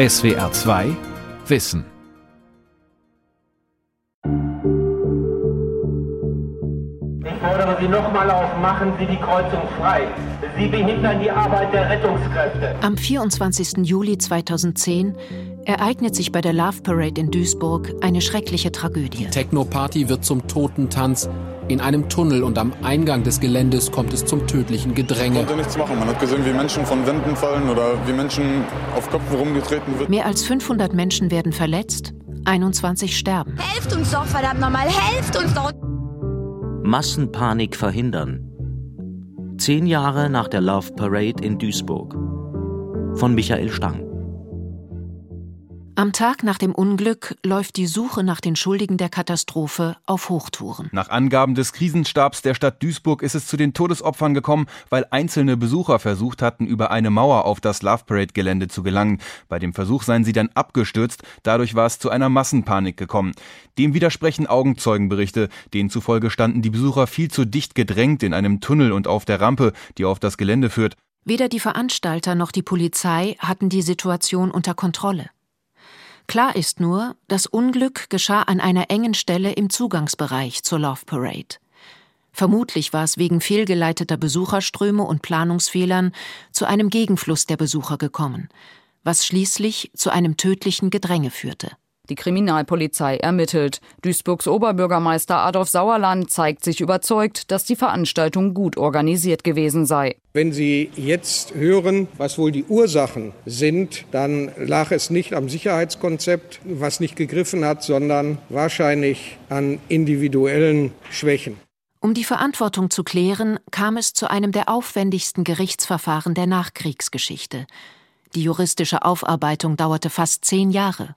SWR 2 Wissen. Ich fordere Sie nochmal auf, machen Sie die Kreuzung frei. Sie behindern die Arbeit der Rettungskräfte. Am 24. Juli 2010 ereignet sich bei der Love Parade in Duisburg eine schreckliche Tragödie. Techno-Party wird zum Totentanz. In einem Tunnel und am Eingang des Geländes kommt es zum tödlichen Gedränge. Man konnte nichts machen. Man hat gesehen, wie Menschen von Wänden fallen oder wie Menschen auf Köpfen rumgetreten wird. Mehr als 500 Menschen werden verletzt, 21 sterben. Helft uns doch, verdammt nochmal, helft uns doch! Massenpanik verhindern. Zehn Jahre nach der Love Parade in Duisburg. Von Michael Stang. Am Tag nach dem Unglück läuft die Suche nach den Schuldigen der Katastrophe auf Hochtouren. Nach Angaben des Krisenstabs der Stadt Duisburg ist es zu den Todesopfern gekommen, weil einzelne Besucher versucht hatten, über eine Mauer auf das Love Parade Gelände zu gelangen. Bei dem Versuch seien sie dann abgestürzt, dadurch war es zu einer Massenpanik gekommen. Dem widersprechen Augenzeugenberichte, denen zufolge standen die Besucher viel zu dicht gedrängt in einem Tunnel und auf der Rampe, die auf das Gelände führt. Weder die Veranstalter noch die Polizei hatten die Situation unter Kontrolle. Klar ist nur, das Unglück geschah an einer engen Stelle im Zugangsbereich zur Love Parade. Vermutlich war es wegen fehlgeleiteter Besucherströme und Planungsfehlern zu einem Gegenfluss der Besucher gekommen, was schließlich zu einem tödlichen Gedränge führte. Die Kriminalpolizei ermittelt. Duisburgs Oberbürgermeister Adolf Sauerland zeigt sich überzeugt, dass die Veranstaltung gut organisiert gewesen sei. Wenn Sie jetzt hören, was wohl die Ursachen sind, dann lag es nicht am Sicherheitskonzept, was nicht gegriffen hat, sondern wahrscheinlich an individuellen Schwächen. Um die Verantwortung zu klären, kam es zu einem der aufwendigsten Gerichtsverfahren der Nachkriegsgeschichte. Die juristische Aufarbeitung dauerte fast zehn Jahre.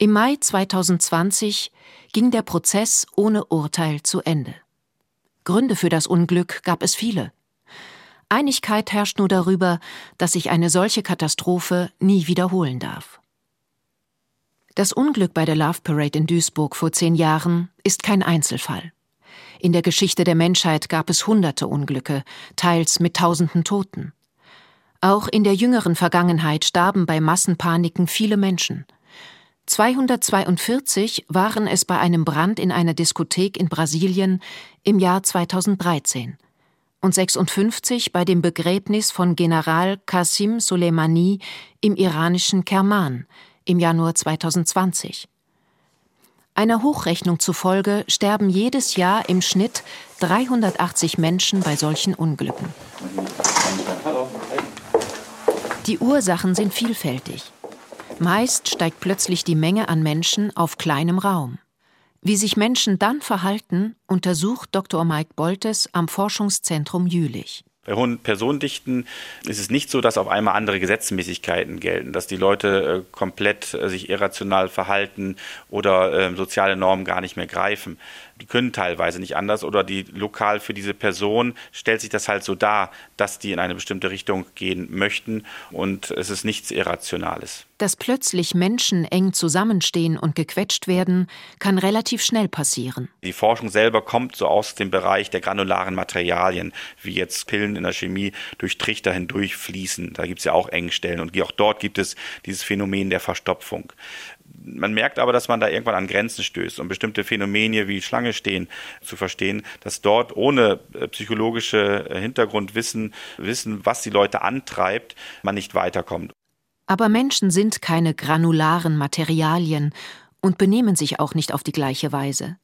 Im Mai 2020 ging der Prozess ohne Urteil zu Ende. Gründe für das Unglück gab es viele. Einigkeit herrscht nur darüber, dass sich eine solche Katastrophe nie wiederholen darf. Das Unglück bei der Love Parade in Duisburg vor zehn Jahren ist kein Einzelfall. In der Geschichte der Menschheit gab es hunderte Unglücke, teils mit tausenden Toten. Auch in der jüngeren Vergangenheit starben bei Massenpaniken viele Menschen – 242 waren es bei einem Brand in einer Diskothek in Brasilien im Jahr 2013 und 56 bei dem Begräbnis von General Qasim Soleimani im iranischen Kerman im Januar 2020. Einer Hochrechnung zufolge sterben jedes Jahr im Schnitt 380 Menschen bei solchen Unglücken. Die Ursachen sind vielfältig. Meist steigt plötzlich die Menge an Menschen auf kleinem Raum. Wie sich Menschen dann verhalten, untersucht Dr. Mike Boltes am Forschungszentrum Jülich. Bei hohen Personendichten ist es nicht so, dass auf einmal andere Gesetzmäßigkeiten gelten, dass die Leute äh, komplett äh, sich irrational verhalten oder äh, soziale Normen gar nicht mehr greifen die können teilweise nicht anders oder die lokal für diese Person stellt sich das halt so dar, dass die in eine bestimmte Richtung gehen möchten und es ist nichts Irrationales. Dass plötzlich Menschen eng zusammenstehen und gequetscht werden, kann relativ schnell passieren. Die Forschung selber kommt so aus dem Bereich der granularen Materialien, wie jetzt Pillen in der Chemie durch Trichter hindurch fließen. Da gibt es ja auch Engstellen und auch dort gibt es dieses Phänomen der Verstopfung man merkt aber, dass man da irgendwann an Grenzen stößt, um bestimmte Phänomene wie Schlange stehen zu verstehen, dass dort ohne äh, psychologische äh, Hintergrundwissen, Wissen, was die Leute antreibt, man nicht weiterkommt. Aber Menschen sind keine granularen Materialien und benehmen sich auch nicht auf die gleiche Weise.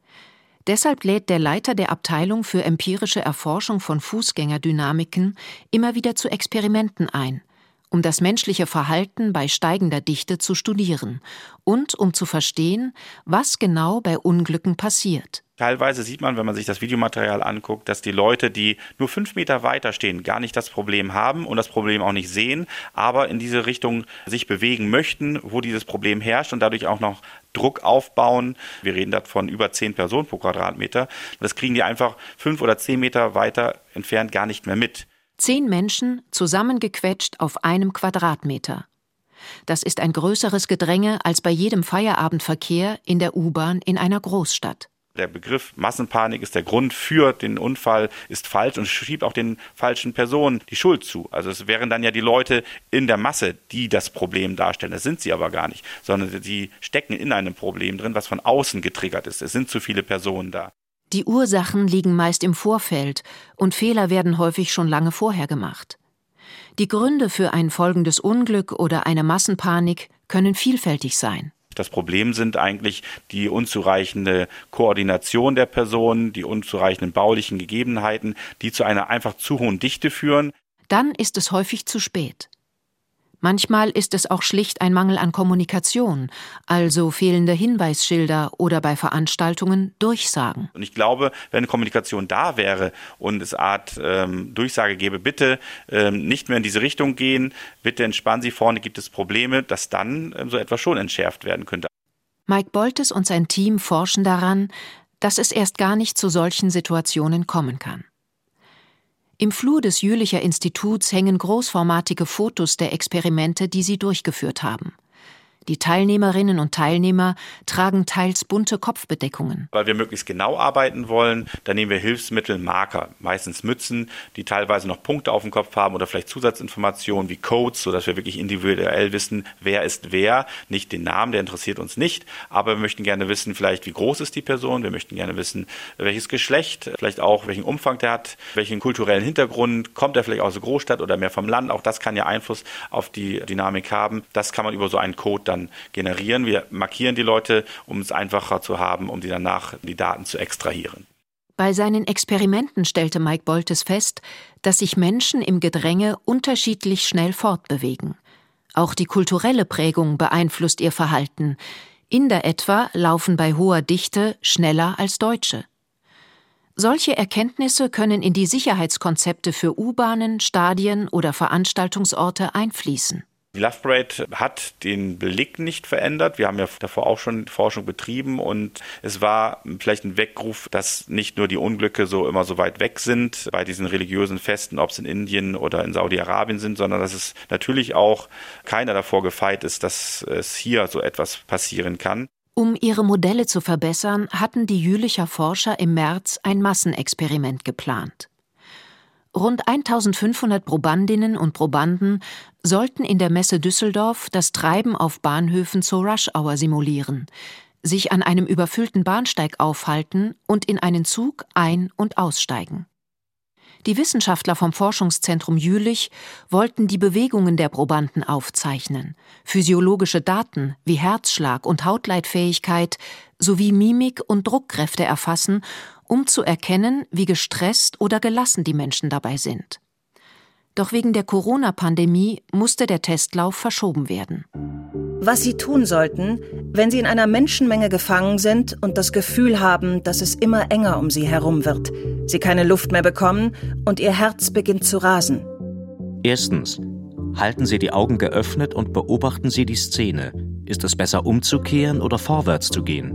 Deshalb lädt der Leiter der Abteilung für empirische Erforschung von Fußgängerdynamiken immer wieder zu Experimenten ein – um das menschliche Verhalten bei steigender Dichte zu studieren und um zu verstehen, was genau bei Unglücken passiert. Teilweise sieht man, wenn man sich das Videomaterial anguckt, dass die Leute, die nur fünf Meter weiter stehen, gar nicht das Problem haben und das Problem auch nicht sehen, aber in diese Richtung sich bewegen möchten, wo dieses Problem herrscht und dadurch auch noch Druck aufbauen. Wir reden davon über zehn Personen pro Quadratmeter. Das kriegen die einfach fünf oder zehn Meter weiter entfernt gar nicht mehr mit. Zehn Menschen zusammengequetscht auf einem Quadratmeter. Das ist ein größeres Gedränge als bei jedem Feierabendverkehr in der U-Bahn in einer Großstadt. Der Begriff Massenpanik ist der Grund für den Unfall, ist falsch und schiebt auch den falschen Personen die Schuld zu. Also es wären dann ja die Leute in der Masse, die das Problem darstellen. Das sind sie aber gar nicht, sondern sie stecken in einem Problem drin, was von außen getriggert ist. Es sind zu viele Personen da. Die Ursachen liegen meist im Vorfeld und Fehler werden häufig schon lange vorher gemacht. Die Gründe für ein folgendes Unglück oder eine Massenpanik können vielfältig sein. Das Problem sind eigentlich die unzureichende Koordination der Personen, die unzureichenden baulichen Gegebenheiten, die zu einer einfach zu hohen Dichte führen. Dann ist es häufig zu spät. Manchmal ist es auch schlicht ein Mangel an Kommunikation, also fehlende Hinweisschilder oder bei Veranstaltungen Durchsagen. Und ich glaube, wenn Kommunikation da wäre und es Art ähm, Durchsage gäbe, bitte ähm, nicht mehr in diese Richtung gehen, bitte entspannen Sie, vorne gibt es Probleme, dass dann ähm, so etwas schon entschärft werden könnte. Mike Boltes und sein Team forschen daran, dass es erst gar nicht zu solchen Situationen kommen kann. Im Flur des Jülicher Instituts hängen großformatige Fotos der Experimente, die sie durchgeführt haben. Die Teilnehmerinnen und Teilnehmer tragen teils bunte Kopfbedeckungen. Weil wir möglichst genau arbeiten wollen, da nehmen wir Hilfsmittel, Marker, meistens Mützen, die teilweise noch Punkte auf dem Kopf haben oder vielleicht Zusatzinformationen wie Codes, sodass wir wirklich individuell wissen, wer ist wer. Nicht den Namen, der interessiert uns nicht, aber wir möchten gerne wissen, vielleicht wie groß ist die Person, wir möchten gerne wissen, welches Geschlecht, vielleicht auch welchen Umfang der hat, welchen kulturellen Hintergrund, kommt er vielleicht aus der Großstadt oder mehr vom Land. Auch das kann ja Einfluss auf die Dynamik haben. Das kann man über so einen Code dann dann generieren. Wir markieren die Leute, um es einfacher zu haben, um die danach die Daten zu extrahieren. Bei seinen Experimenten stellte Mike Boltes fest, dass sich Menschen im Gedränge unterschiedlich schnell fortbewegen. Auch die kulturelle Prägung beeinflusst ihr Verhalten. Inder etwa laufen bei hoher Dichte schneller als Deutsche. Solche Erkenntnisse können in die Sicherheitskonzepte für U-Bahnen, Stadien oder Veranstaltungsorte einfließen. Die Love Parade hat den Blick nicht verändert. Wir haben ja davor auch schon Forschung betrieben und es war vielleicht ein Weckruf, dass nicht nur die Unglücke so immer so weit weg sind bei diesen religiösen Festen, ob es in Indien oder in Saudi-Arabien sind, sondern dass es natürlich auch keiner davor gefeit ist, dass es hier so etwas passieren kann. Um ihre Modelle zu verbessern, hatten die Jülicher Forscher im März ein Massenexperiment geplant. Rund 1500 Probandinnen und Probanden sollten in der Messe Düsseldorf das Treiben auf Bahnhöfen zur Rush-Hour simulieren, sich an einem überfüllten Bahnsteig aufhalten und in einen Zug ein- und aussteigen. Die Wissenschaftler vom Forschungszentrum Jülich wollten die Bewegungen der Probanden aufzeichnen, physiologische Daten wie Herzschlag und Hautleitfähigkeit sowie Mimik und Druckkräfte erfassen um zu erkennen, wie gestresst oder gelassen die Menschen dabei sind. Doch wegen der Corona-Pandemie musste der Testlauf verschoben werden. Was Sie tun sollten, wenn Sie in einer Menschenmenge gefangen sind und das Gefühl haben, dass es immer enger um Sie herum wird, Sie keine Luft mehr bekommen und Ihr Herz beginnt zu rasen. Erstens. Halten Sie die Augen geöffnet und beobachten Sie die Szene. Ist es besser umzukehren oder vorwärts zu gehen?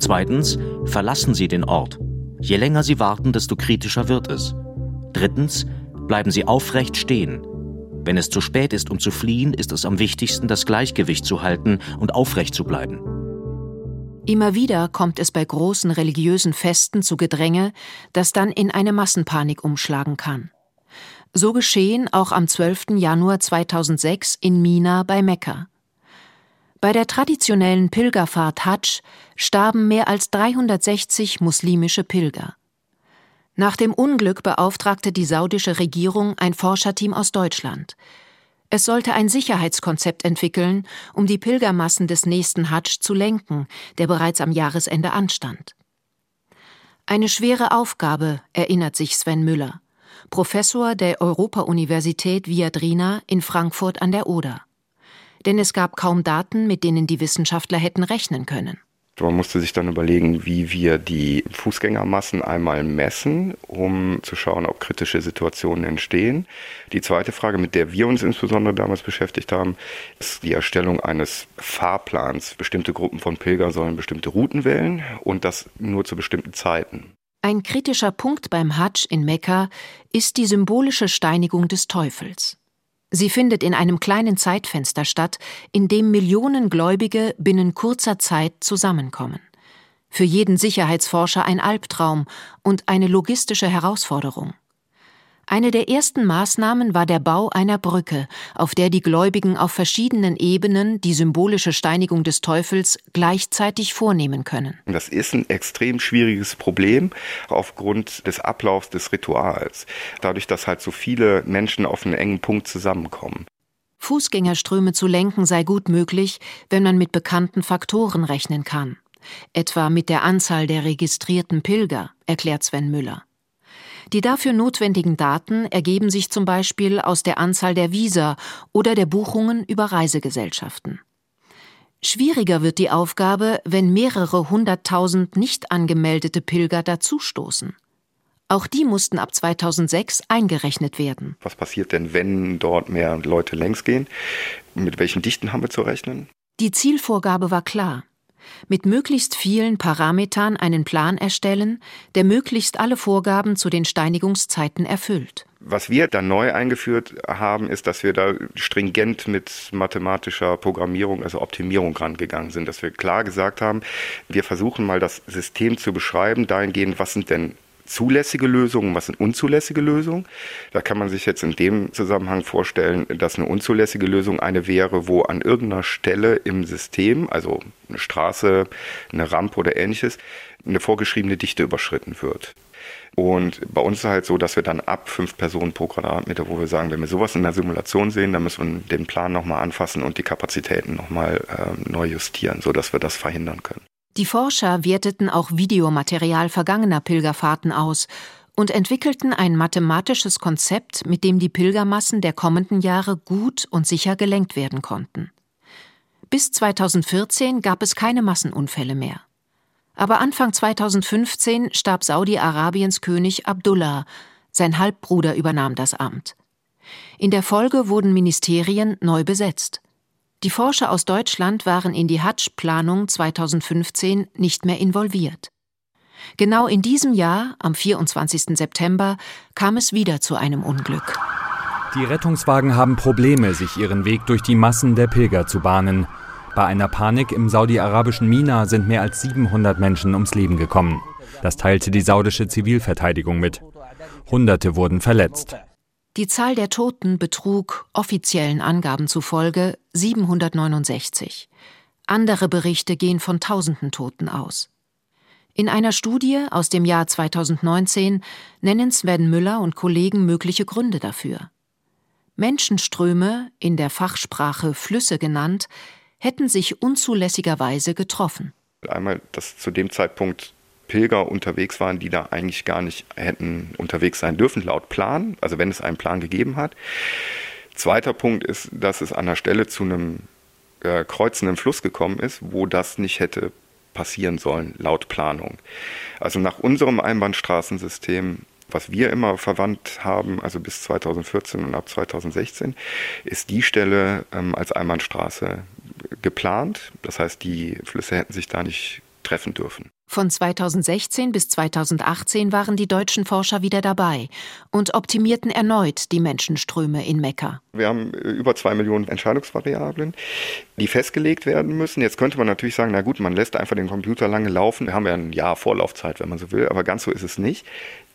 Zweitens. Verlassen Sie den Ort. Je länger Sie warten, desto kritischer wird es. Drittens, bleiben Sie aufrecht stehen. Wenn es zu spät ist, um zu fliehen, ist es am wichtigsten, das Gleichgewicht zu halten und aufrecht zu bleiben. Immer wieder kommt es bei großen religiösen Festen zu Gedränge, das dann in eine Massenpanik umschlagen kann. So geschehen auch am 12. Januar 2006 in Mina bei Mekka. Bei der traditionellen Pilgerfahrt Hadsch starben mehr als 360 muslimische Pilger. Nach dem Unglück beauftragte die saudische Regierung ein Forscherteam aus Deutschland. Es sollte ein Sicherheitskonzept entwickeln, um die Pilgermassen des nächsten Hadsch zu lenken, der bereits am Jahresende anstand. Eine schwere Aufgabe, erinnert sich Sven Müller, Professor der Europa-Universität Viadrina in Frankfurt an der Oder denn es gab kaum Daten, mit denen die Wissenschaftler hätten rechnen können. Man musste sich dann überlegen, wie wir die Fußgängermassen einmal messen, um zu schauen, ob kritische Situationen entstehen. Die zweite Frage, mit der wir uns insbesondere damals beschäftigt haben, ist die Erstellung eines Fahrplans. Bestimmte Gruppen von Pilgern sollen bestimmte Routen wählen und das nur zu bestimmten Zeiten. Ein kritischer Punkt beim Hadsch in Mekka ist die symbolische Steinigung des Teufels. Sie findet in einem kleinen Zeitfenster statt, in dem Millionen Gläubige binnen kurzer Zeit zusammenkommen. Für jeden Sicherheitsforscher ein Albtraum und eine logistische Herausforderung. Eine der ersten Maßnahmen war der Bau einer Brücke, auf der die Gläubigen auf verschiedenen Ebenen die symbolische Steinigung des Teufels gleichzeitig vornehmen können. Das ist ein extrem schwieriges Problem aufgrund des Ablaufs des Rituals. Dadurch, dass halt so viele Menschen auf einen engen Punkt zusammenkommen. Fußgängerströme zu lenken sei gut möglich, wenn man mit bekannten Faktoren rechnen kann. Etwa mit der Anzahl der registrierten Pilger, erklärt Sven Müller. Die dafür notwendigen Daten ergeben sich zum Beispiel aus der Anzahl der Visa oder der Buchungen über Reisegesellschaften. Schwieriger wird die Aufgabe, wenn mehrere hunderttausend nicht angemeldete Pilger dazustoßen. Auch die mussten ab 2006 eingerechnet werden. Was passiert denn, wenn dort mehr Leute längs gehen? Mit welchen Dichten haben wir zu rechnen? Die Zielvorgabe war klar mit möglichst vielen Parametern einen Plan erstellen, der möglichst alle Vorgaben zu den Steinigungszeiten erfüllt. Was wir dann neu eingeführt haben, ist, dass wir da stringent mit mathematischer Programmierung, also Optimierung rangegangen sind, dass wir klar gesagt haben, wir versuchen mal das System zu beschreiben, dahingehend, was sind denn zulässige Lösungen, was sind unzulässige Lösungen. Da kann man sich jetzt in dem Zusammenhang vorstellen, dass eine unzulässige Lösung eine wäre, wo an irgendeiner Stelle im System, also eine Straße, eine Rampe oder ähnliches, eine vorgeschriebene Dichte überschritten wird. Und bei uns ist es halt so, dass wir dann ab fünf Personen pro Quadratmeter, wo wir sagen, wenn wir sowas in der Simulation sehen, dann müssen wir den Plan nochmal anfassen und die Kapazitäten nochmal äh, neu justieren, sodass wir das verhindern können. Die Forscher werteten auch Videomaterial vergangener Pilgerfahrten aus und entwickelten ein mathematisches Konzept, mit dem die Pilgermassen der kommenden Jahre gut und sicher gelenkt werden konnten. Bis 2014 gab es keine Massenunfälle mehr. Aber Anfang 2015 starb Saudi-Arabiens König Abdullah, sein Halbbruder übernahm das Amt. In der Folge wurden Ministerien neu besetzt. Die Forscher aus Deutschland waren in die Hadsch-Planung 2015 nicht mehr involviert. Genau in diesem Jahr, am 24. September, kam es wieder zu einem Unglück. Die Rettungswagen haben Probleme, sich ihren Weg durch die Massen der Pilger zu bahnen. Bei einer Panik im saudi-arabischen Mina sind mehr als 700 Menschen ums Leben gekommen. Das teilte die saudische Zivilverteidigung mit. Hunderte wurden verletzt. Die Zahl der Toten betrug offiziellen Angaben zufolge 769. Andere Berichte gehen von tausenden Toten aus. In einer Studie aus dem Jahr 2019 nennen Sven Müller und Kollegen mögliche Gründe dafür. Menschenströme, in der Fachsprache Flüsse genannt, hätten sich unzulässigerweise getroffen. Einmal, dass zu dem Zeitpunkt Pilger unterwegs waren, die da eigentlich gar nicht hätten unterwegs sein dürfen, laut Plan, also wenn es einen Plan gegeben hat. Zweiter Punkt ist, dass es an der Stelle zu einem äh, kreuzenden Fluss gekommen ist, wo das nicht hätte passieren sollen, laut Planung. Also nach unserem Einbahnstraßensystem was wir immer verwandt haben, also bis 2014 und ab 2016, ist die Stelle ähm, als Einbahnstraße geplant. Das heißt, die Flüsse hätten sich da nicht treffen dürfen. Von 2016 bis 2018 waren die deutschen Forscher wieder dabei und optimierten erneut die Menschenströme in Mekka. Wir haben äh, über zwei Millionen Entscheidungsvariablen, die festgelegt werden müssen. Jetzt könnte man natürlich sagen, na gut, man lässt einfach den Computer lange laufen. Wir haben ja ein Jahr Vorlaufzeit, wenn man so will, aber ganz so ist es nicht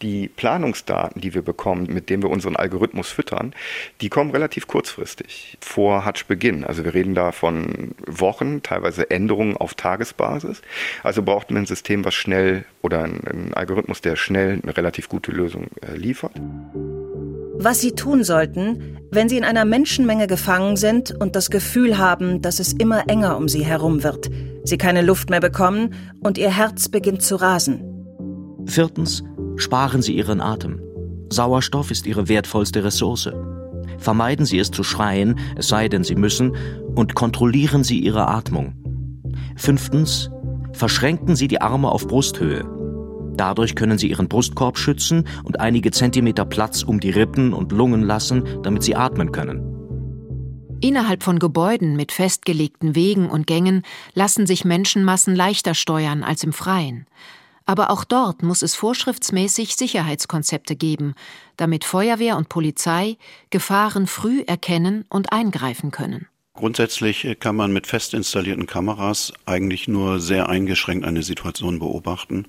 die Planungsdaten, die wir bekommen, mit denen wir unseren Algorithmus füttern, die kommen relativ kurzfristig vor Hatschbeginn. Also wir reden da von Wochen, teilweise Änderungen auf Tagesbasis. Also braucht man ein System, was schnell oder ein, Algorithmus, der schnell eine relativ gute Lösung äh, liefert. Was Sie tun sollten, wenn Sie in einer Menschenmenge gefangen sind und das Gefühl haben, dass es immer enger um Sie herum wird, Sie keine Luft mehr bekommen und Ihr Herz beginnt zu rasen. Viertens, Sparen Sie Ihren Atem. Sauerstoff ist Ihre wertvollste Ressource. Vermeiden Sie es zu schreien, es sei denn Sie müssen, und kontrollieren Sie Ihre Atmung. Fünftens, verschränken Sie die Arme auf Brusthöhe. Dadurch können Sie Ihren Brustkorb schützen und einige Zentimeter Platz um die Rippen und Lungen lassen, damit Sie atmen können. Innerhalb von Gebäuden mit festgelegten Wegen und Gängen lassen sich Menschenmassen leichter steuern als im Freien. Aber auch dort muss es vorschriftsmäßig Sicherheitskonzepte geben, damit Feuerwehr und Polizei Gefahren früh erkennen und eingreifen können. Grundsätzlich kann man mit fest installierten Kameras eigentlich nur sehr eingeschränkt eine Situation beobachten.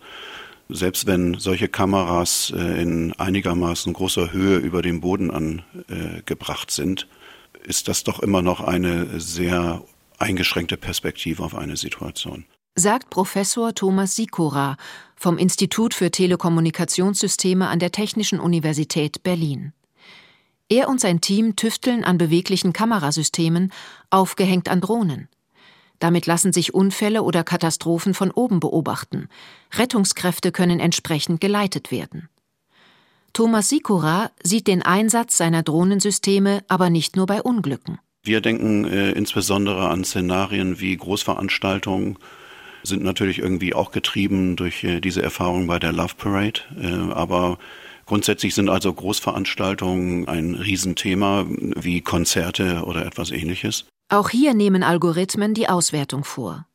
Selbst wenn solche Kameras äh, in einigermaßen großer Höhe über dem Boden angebracht sind, ist das doch immer noch eine sehr eingeschränkte Perspektive auf eine Situation. Sagt Professor Thomas Sikora vom Institut für Telekommunikationssysteme an der Technischen Universität Berlin. Er und sein Team tüfteln an beweglichen Kamerasystemen, aufgehängt an Drohnen. Damit lassen sich Unfälle oder Katastrophen von oben beobachten. Rettungskräfte können entsprechend geleitet werden. Thomas Sikora sieht den Einsatz seiner Drohnensysteme aber nicht nur bei Unglücken. Wir denken äh, insbesondere an Szenarien wie Großveranstaltungen, sind natürlich irgendwie auch getrieben durch äh, diese Erfahrung bei der Love Parade. Äh, aber grundsätzlich sind also Großveranstaltungen ein Riesenthema wie Konzerte oder etwas ähnliches. Auch hier nehmen Algorithmen die Auswertung vor.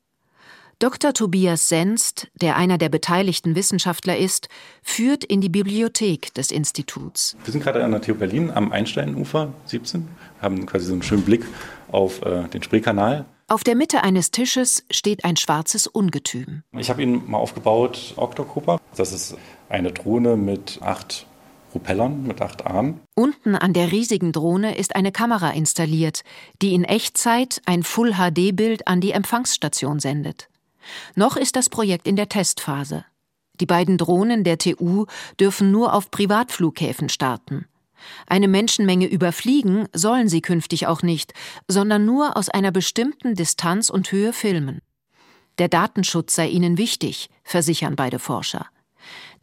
Dr. Tobias Senst, der einer der beteiligten Wissenschaftler ist, führt in die Bibliothek des Instituts. Wir sind gerade an der TU Berlin am Einsteinufer 17, haben quasi so einen schönen Blick auf äh, den Spreekanal. Auf der Mitte eines Tisches steht ein schwarzes Ungetüm. Ich habe ihn mal aufgebaut, Octocooper. Das ist eine Drohne mit acht Propellern, mit acht Armen. Unten an der riesigen Drohne ist eine Kamera installiert, die in Echtzeit ein Full-HD-Bild an die Empfangsstation sendet. Noch ist das Projekt in der Testphase. Die beiden Drohnen der TU dürfen nur auf Privatflughäfen starten. Eine Menschenmenge überfliegen sollen sie künftig auch nicht, sondern nur aus einer bestimmten Distanz und Höhe filmen. Der Datenschutz sei ihnen wichtig, versichern beide Forscher.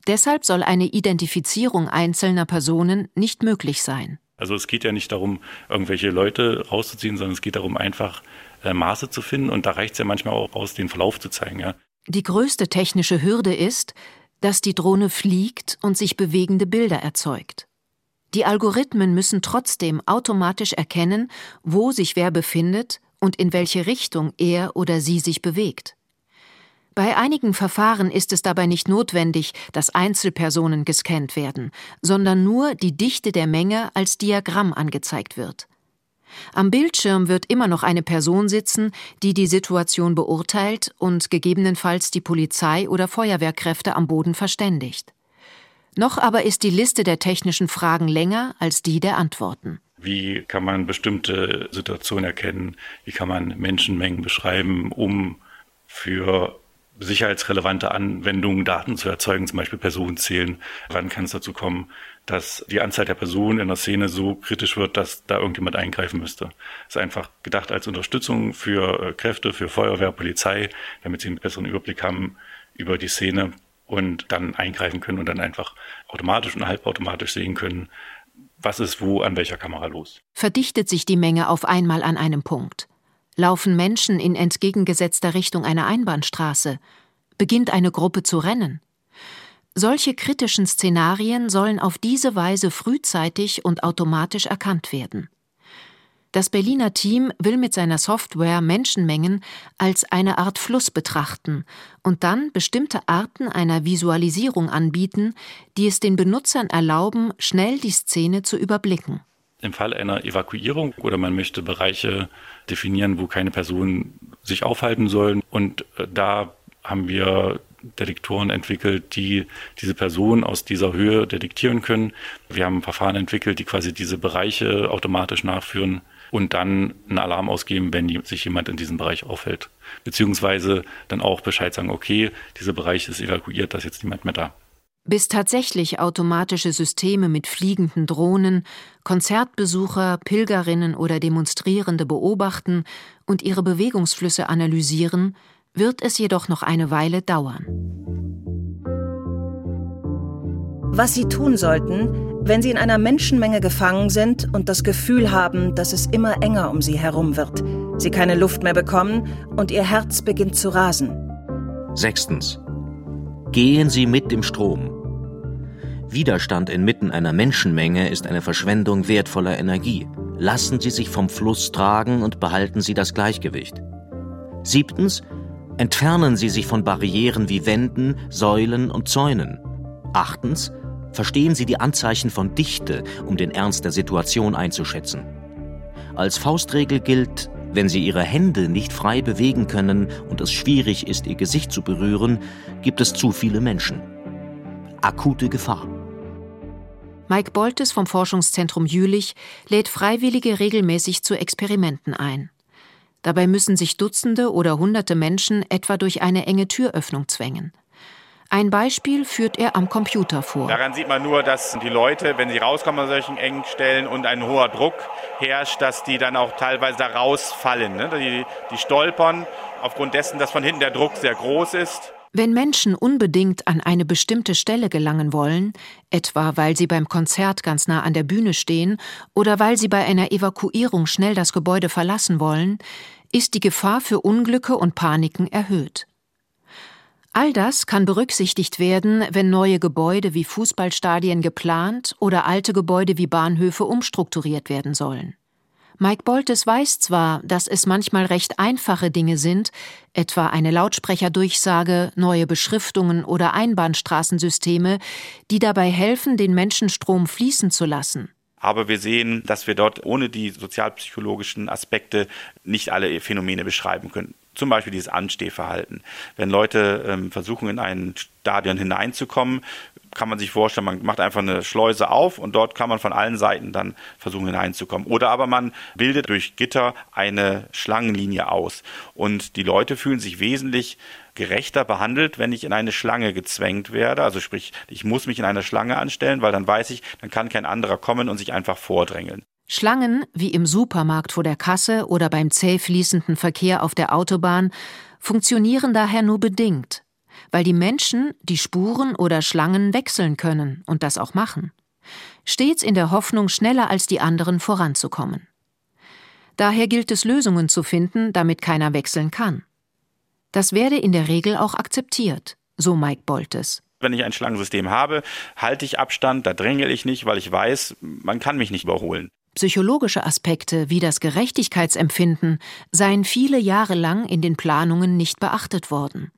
Deshalb soll eine Identifizierung einzelner Personen nicht möglich sein. Also es geht ja nicht darum, irgendwelche Leute rauszuziehen, sondern es geht darum, einfach äh, Maße zu finden. Und da reicht es ja manchmal auch aus, den Verlauf zu zeigen. Ja. Die größte technische Hürde ist, dass die Drohne fliegt und sich bewegende Bilder erzeugt. Die Algorithmen müssen trotzdem automatisch erkennen, wo sich wer befindet und in welche Richtung er oder sie sich bewegt. Bei einigen Verfahren ist es dabei nicht notwendig, dass Einzelpersonen gescannt werden, sondern nur die Dichte der Menge als Diagramm angezeigt wird. Am Bildschirm wird immer noch eine Person sitzen, die die Situation beurteilt und gegebenenfalls die Polizei oder Feuerwehrkräfte am Boden verständigt. Noch aber ist die Liste der technischen Fragen länger als die der Antworten. Wie kann man bestimmte Situationen erkennen? Wie kann man Menschenmengen beschreiben, um für sicherheitsrelevante Anwendungen Daten zu erzeugen, zum Beispiel Personenzählen? Wann kann es dazu kommen, dass die Anzahl der Personen in der Szene so kritisch wird, dass da irgendjemand eingreifen müsste? Das ist einfach gedacht als Unterstützung für äh, Kräfte, für Feuerwehr, Polizei, damit sie einen besseren Überblick haben über die Szene und dann eingreifen können und dann einfach automatisch und halbautomatisch sehen können, was ist wo an welcher Kamera los. Verdichtet sich die Menge auf einmal an einem Punkt? Laufen Menschen in entgegengesetzter Richtung einer Einbahnstraße? Beginnt eine Gruppe zu rennen? Solche kritischen Szenarien sollen auf diese Weise frühzeitig und automatisch erkannt werden. Das Berliner Team will mit seiner Software Menschenmengen als eine Art Fluss betrachten und dann bestimmte Arten einer Visualisierung anbieten, die es den Benutzern erlauben, schnell die Szene zu überblicken. Im Fall einer Evakuierung oder man möchte Bereiche definieren, wo keine Personen sich aufhalten sollen. Und äh, da haben wir Detektoren entwickelt, die diese Personen aus dieser Höhe detektieren können. Wir haben Verfahren entwickelt, die quasi diese Bereiche automatisch nachführen und dann einen Alarm ausgeben, wenn sich jemand in diesem Bereich aufhält. Beziehungsweise dann auch Bescheid sagen, okay, dieser Bereich ist evakuiert, da ist jetzt niemand mehr da. Bis tatsächlich automatische Systeme mit fliegenden Drohnen Konzertbesucher, Pilgerinnen oder Demonstrierende beobachten und ihre Bewegungsflüsse analysieren, wird es jedoch noch eine Weile dauern. Was Sie tun sollten, wenn Sie in einer Menschenmenge gefangen sind und das Gefühl haben, dass es immer enger um Sie herum wird, Sie keine Luft mehr bekommen und Ihr Herz beginnt zu rasen. Sechstens. Gehen Sie mit dem Strom. Widerstand inmitten einer Menschenmenge ist eine Verschwendung wertvoller Energie. Lassen Sie sich vom Fluss tragen und behalten Sie das Gleichgewicht. Siebtens. Entfernen Sie sich von Barrieren wie Wänden, Säulen und Zäunen. Achtens. Verstehen Sie die Anzeichen von Dichte, um den Ernst der Situation einzuschätzen. Als Faustregel gilt, Wenn sie ihre Hände nicht frei bewegen können und es schwierig ist, ihr Gesicht zu berühren, gibt es zu viele Menschen. Akute Gefahr. Mike Boltes vom Forschungszentrum Jülich lädt Freiwillige regelmäßig zu Experimenten ein. Dabei müssen sich Dutzende oder Hunderte Menschen etwa durch eine enge Türöffnung zwängen. Ein Beispiel führt er am Computer vor. Daran sieht man nur, dass die Leute, wenn sie rauskommen aus solchen engen Stellen und ein hoher Druck herrscht, dass die dann auch teilweise da rausfallen. Ne? Die, die stolpern aufgrund dessen, dass von hinten der Druck sehr groß ist. Wenn Menschen unbedingt an eine bestimmte Stelle gelangen wollen, etwa weil sie beim Konzert ganz nah an der Bühne stehen oder weil sie bei einer Evakuierung schnell das Gebäude verlassen wollen, ist die Gefahr für Unglücke und Paniken erhöht. All das kann berücksichtigt werden, wenn neue Gebäude wie Fußballstadien geplant oder alte Gebäude wie Bahnhöfe umstrukturiert werden sollen. Mike Boltes weiß zwar, dass es manchmal recht einfache Dinge sind, etwa eine Lautsprecherdurchsage, neue Beschriftungen oder Einbahnstraßensysteme, die dabei helfen, den Menschenstrom fließen zu lassen. Aber wir sehen, dass wir dort ohne die sozialpsychologischen Aspekte nicht alle Phänomene beschreiben können. Zum Beispiel dieses Anstehverhalten. Wenn Leute ähm, versuchen, in ein Stadion hineinzukommen, kann man sich vorstellen, man macht einfach eine Schleuse auf und dort kann man von allen Seiten dann versuchen hineinzukommen. Oder aber man bildet durch Gitter eine Schlangenlinie aus. Und die Leute fühlen sich wesentlich gerechter behandelt, wenn ich in eine Schlange gezwängt werde. Also sprich, ich muss mich in eine Schlange anstellen, weil dann weiß ich, dann kann kein anderer kommen und sich einfach vordrängeln. Schlangen, wie im Supermarkt vor der Kasse oder beim zäh fließenden Verkehr auf der Autobahn, funktionieren daher nur bedingt, weil die Menschen die Spuren oder Schlangen wechseln können und das auch machen. Stets in der Hoffnung, schneller als die anderen voranzukommen. Daher gilt es, Lösungen zu finden, damit keiner wechseln kann. Das werde in der Regel auch akzeptiert, so Mike Boltes. Wenn ich ein Schlangensystem habe, halte ich Abstand, da drängel ich nicht, weil ich weiß, man kann mich nicht überholen. Psychologische Aspekte wie das Gerechtigkeitsempfinden seien viele Jahre lang in den Planungen nicht beachtet worden.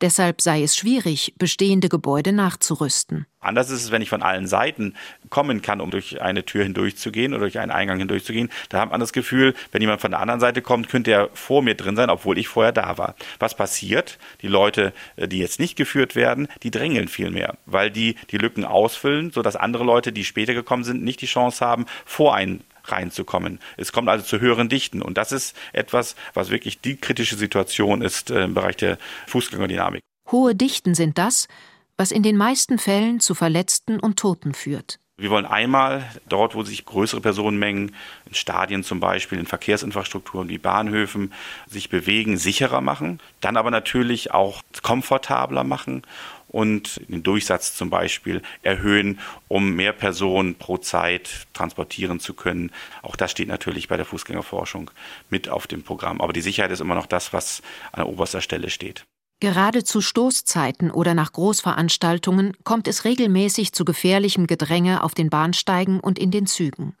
Deshalb sei es schwierig, bestehende Gebäude nachzurüsten. Anders ist es, wenn ich von allen Seiten kommen kann, um durch eine Tür hindurchzugehen oder durch einen Eingang hindurchzugehen. Da hat man das Gefühl, wenn jemand von der anderen Seite kommt, könnte er vor mir drin sein, obwohl ich vorher da war. Was passiert? Die Leute, äh, die jetzt nicht geführt werden, die drängeln viel mehr, weil die die Lücken ausfüllen, sodass andere Leute, die später gekommen sind, nicht die Chance haben, vor einen reinzukommen. Es kommt also zu höheren Dichten. Und das ist etwas, was wirklich die kritische Situation ist äh, im Bereich der Fußgängerdynamik. Hohe Dichten sind das, was in den meisten Fällen zu Verletzten und Toten führt. Wir wollen einmal dort, wo sich größere Personenmengen, in Stadien zum Beispiel, in Verkehrsinfrastrukturen wie Bahnhöfen, sich bewegen, sicherer machen. Dann aber natürlich auch komfortabler machen und den Durchsatz zum Beispiel erhöhen, um mehr Personen pro Zeit transportieren zu können. Auch das steht natürlich bei der Fußgängerforschung mit auf dem Programm. Aber die Sicherheit ist immer noch das, was an oberster Stelle steht. Gerade zu Stoßzeiten oder nach Großveranstaltungen kommt es regelmäßig zu gefährlichem Gedränge auf den Bahnsteigen und in den Zügen.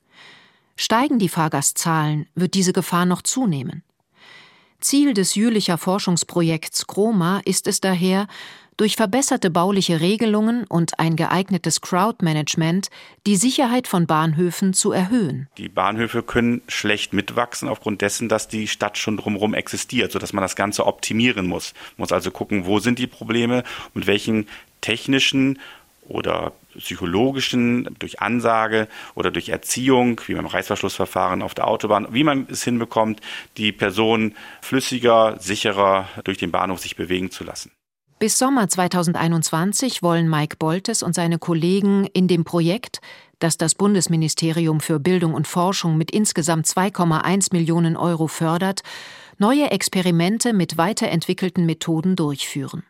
Steigen die Fahrgastzahlen, wird diese Gefahr noch zunehmen. Ziel des Jülicher Forschungsprojekts Chroma ist es daher, durch verbesserte bauliche Regelungen und ein geeignetes Crowdmanagement die Sicherheit von Bahnhöfen zu erhöhen. Die Bahnhöfe können schlecht mitwachsen aufgrund dessen, dass die Stadt schon drumherum existiert, sodass man das Ganze optimieren muss. Man muss also gucken, wo sind die Probleme, mit welchen technischen oder psychologischen, durch Ansage oder durch Erziehung, wie beim Reißverschlussverfahren auf der Autobahn, wie man es hinbekommt, die Person flüssiger, sicherer durch den Bahnhof sich bewegen zu lassen. Bis Sommer 2021 wollen Mike Boltes und seine Kollegen in dem Projekt, das das Bundesministerium für Bildung und Forschung mit insgesamt 2,1 Millionen Euro fördert, neue Experimente mit weiterentwickelten Methoden durchführen.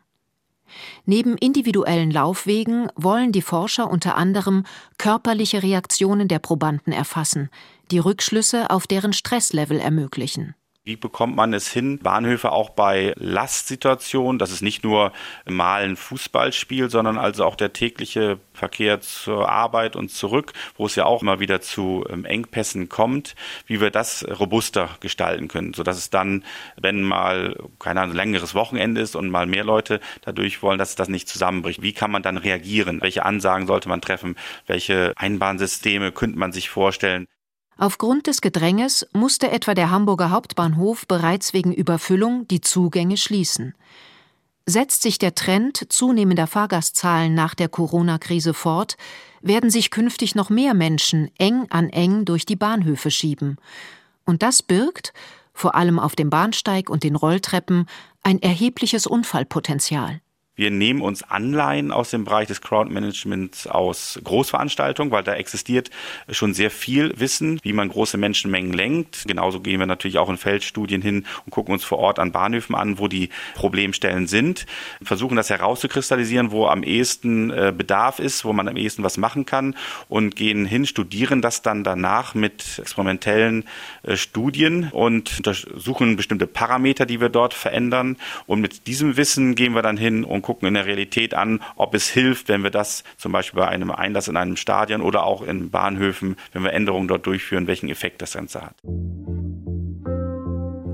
Neben individuellen Laufwegen wollen die Forscher unter anderem körperliche Reaktionen der Probanden erfassen, die Rückschlüsse auf deren Stresslevel ermöglichen. Wie bekommt man es hin, Bahnhöfe auch bei Lastsituationen, das ist nicht nur mal ein Fußballspiel, sondern also auch der tägliche Verkehr zur Arbeit und zurück, wo es ja auch immer wieder zu ähm, Engpässen kommt, wie wir das robuster gestalten können, sodass es dann, wenn mal, keine Ahnung, längeres Wochenende ist und mal mehr Leute dadurch wollen, dass das nicht zusammenbricht. Wie kann man dann reagieren? Welche Ansagen sollte man treffen? Welche Einbahnsysteme könnte man sich vorstellen? Aufgrund des Gedränges musste etwa der Hamburger Hauptbahnhof bereits wegen Überfüllung die Zugänge schließen. Setzt sich der Trend zunehmender Fahrgastzahlen nach der Corona-Krise fort, werden sich künftig noch mehr Menschen eng an eng durch die Bahnhöfe schieben. Und das birgt, vor allem auf dem Bahnsteig und den Rolltreppen, ein erhebliches Unfallpotenzial. Wir nehmen uns Anleihen aus dem Bereich des Crowdmanagements aus Großveranstaltungen, weil da existiert schon sehr viel Wissen, wie man große Menschenmengen lenkt. Genauso gehen wir natürlich auch in Feldstudien hin und gucken uns vor Ort an Bahnhöfen an, wo die Problemstellen sind, versuchen das herauszukristallisieren, wo am ehesten äh, Bedarf ist, wo man am ehesten was machen kann und gehen hin, studieren das dann danach mit experimentellen äh, Studien und untersuchen bestimmte Parameter, die wir dort verändern. Und mit diesem Wissen gehen wir dann hin und gucken, gucken in der Realität an, ob es hilft, wenn wir das zum Beispiel bei einem Einlass in einem Stadion oder auch in Bahnhöfen, wenn wir Änderungen dort durchführen, welchen Effekt das Ganze hat.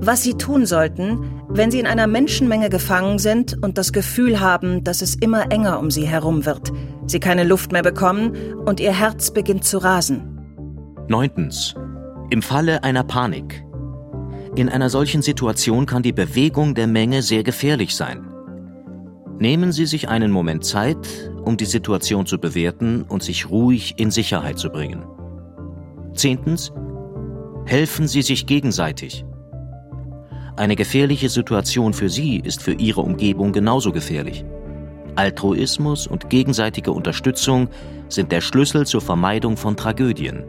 Was Sie tun sollten, wenn Sie in einer Menschenmenge gefangen sind und das Gefühl haben, dass es immer enger um Sie herum wird, Sie keine Luft mehr bekommen und Ihr Herz beginnt zu rasen. Neuntens. Im Falle einer Panik. In einer solchen Situation kann die Bewegung der Menge sehr gefährlich sein. Nehmen Sie sich einen Moment Zeit, um die Situation zu bewerten und sich ruhig in Sicherheit zu bringen. Zehntens. Helfen Sie sich gegenseitig. Eine gefährliche Situation für Sie ist für Ihre Umgebung genauso gefährlich. Altruismus und gegenseitige Unterstützung sind der Schlüssel zur Vermeidung von Tragödien.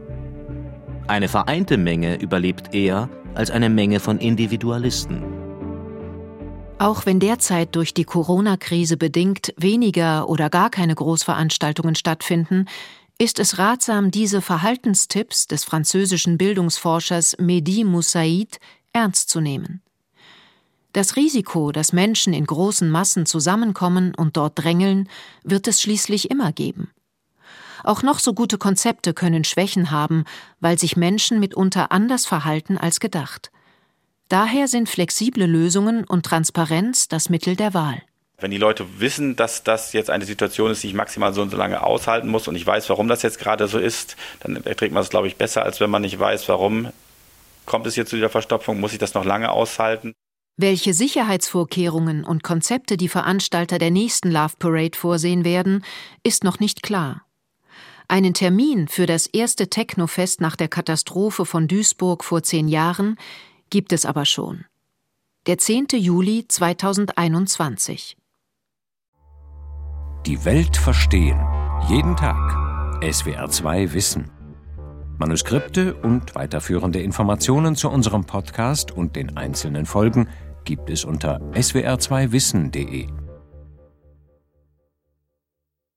Eine vereinte Menge überlebt eher als eine Menge von Individualisten. Auch wenn derzeit durch die Corona-Krise bedingt weniger oder gar keine Großveranstaltungen stattfinden, ist es ratsam, diese Verhaltenstipps des französischen Bildungsforschers Mehdi Moussaid ernst zu nehmen. Das Risiko, dass Menschen in großen Massen zusammenkommen und dort drängeln, wird es schließlich immer geben. Auch noch so gute Konzepte können Schwächen haben, weil sich Menschen mitunter anders verhalten als gedacht. Daher sind flexible Lösungen und Transparenz das Mittel der Wahl. Wenn die Leute wissen, dass das jetzt eine Situation ist, die ich maximal so und so lange aushalten muss und ich weiß, warum das jetzt gerade so ist, dann erträgt man es, glaube ich, besser, als wenn man nicht weiß, warum kommt es jetzt zu dieser Verstopfung, muss ich das noch lange aushalten. Welche Sicherheitsvorkehrungen und Konzepte die Veranstalter der nächsten Love Parade vorsehen werden, ist noch nicht klar. Einen Termin für das erste Technofest nach der Katastrophe von Duisburg vor zehn Jahren gibt es aber schon. Der 10. Juli 2021. Die Welt verstehen. Jeden Tag. SWR2 Wissen. Manuskripte und weiterführende Informationen zu unserem Podcast und den einzelnen Folgen gibt es unter swr2wissen.de.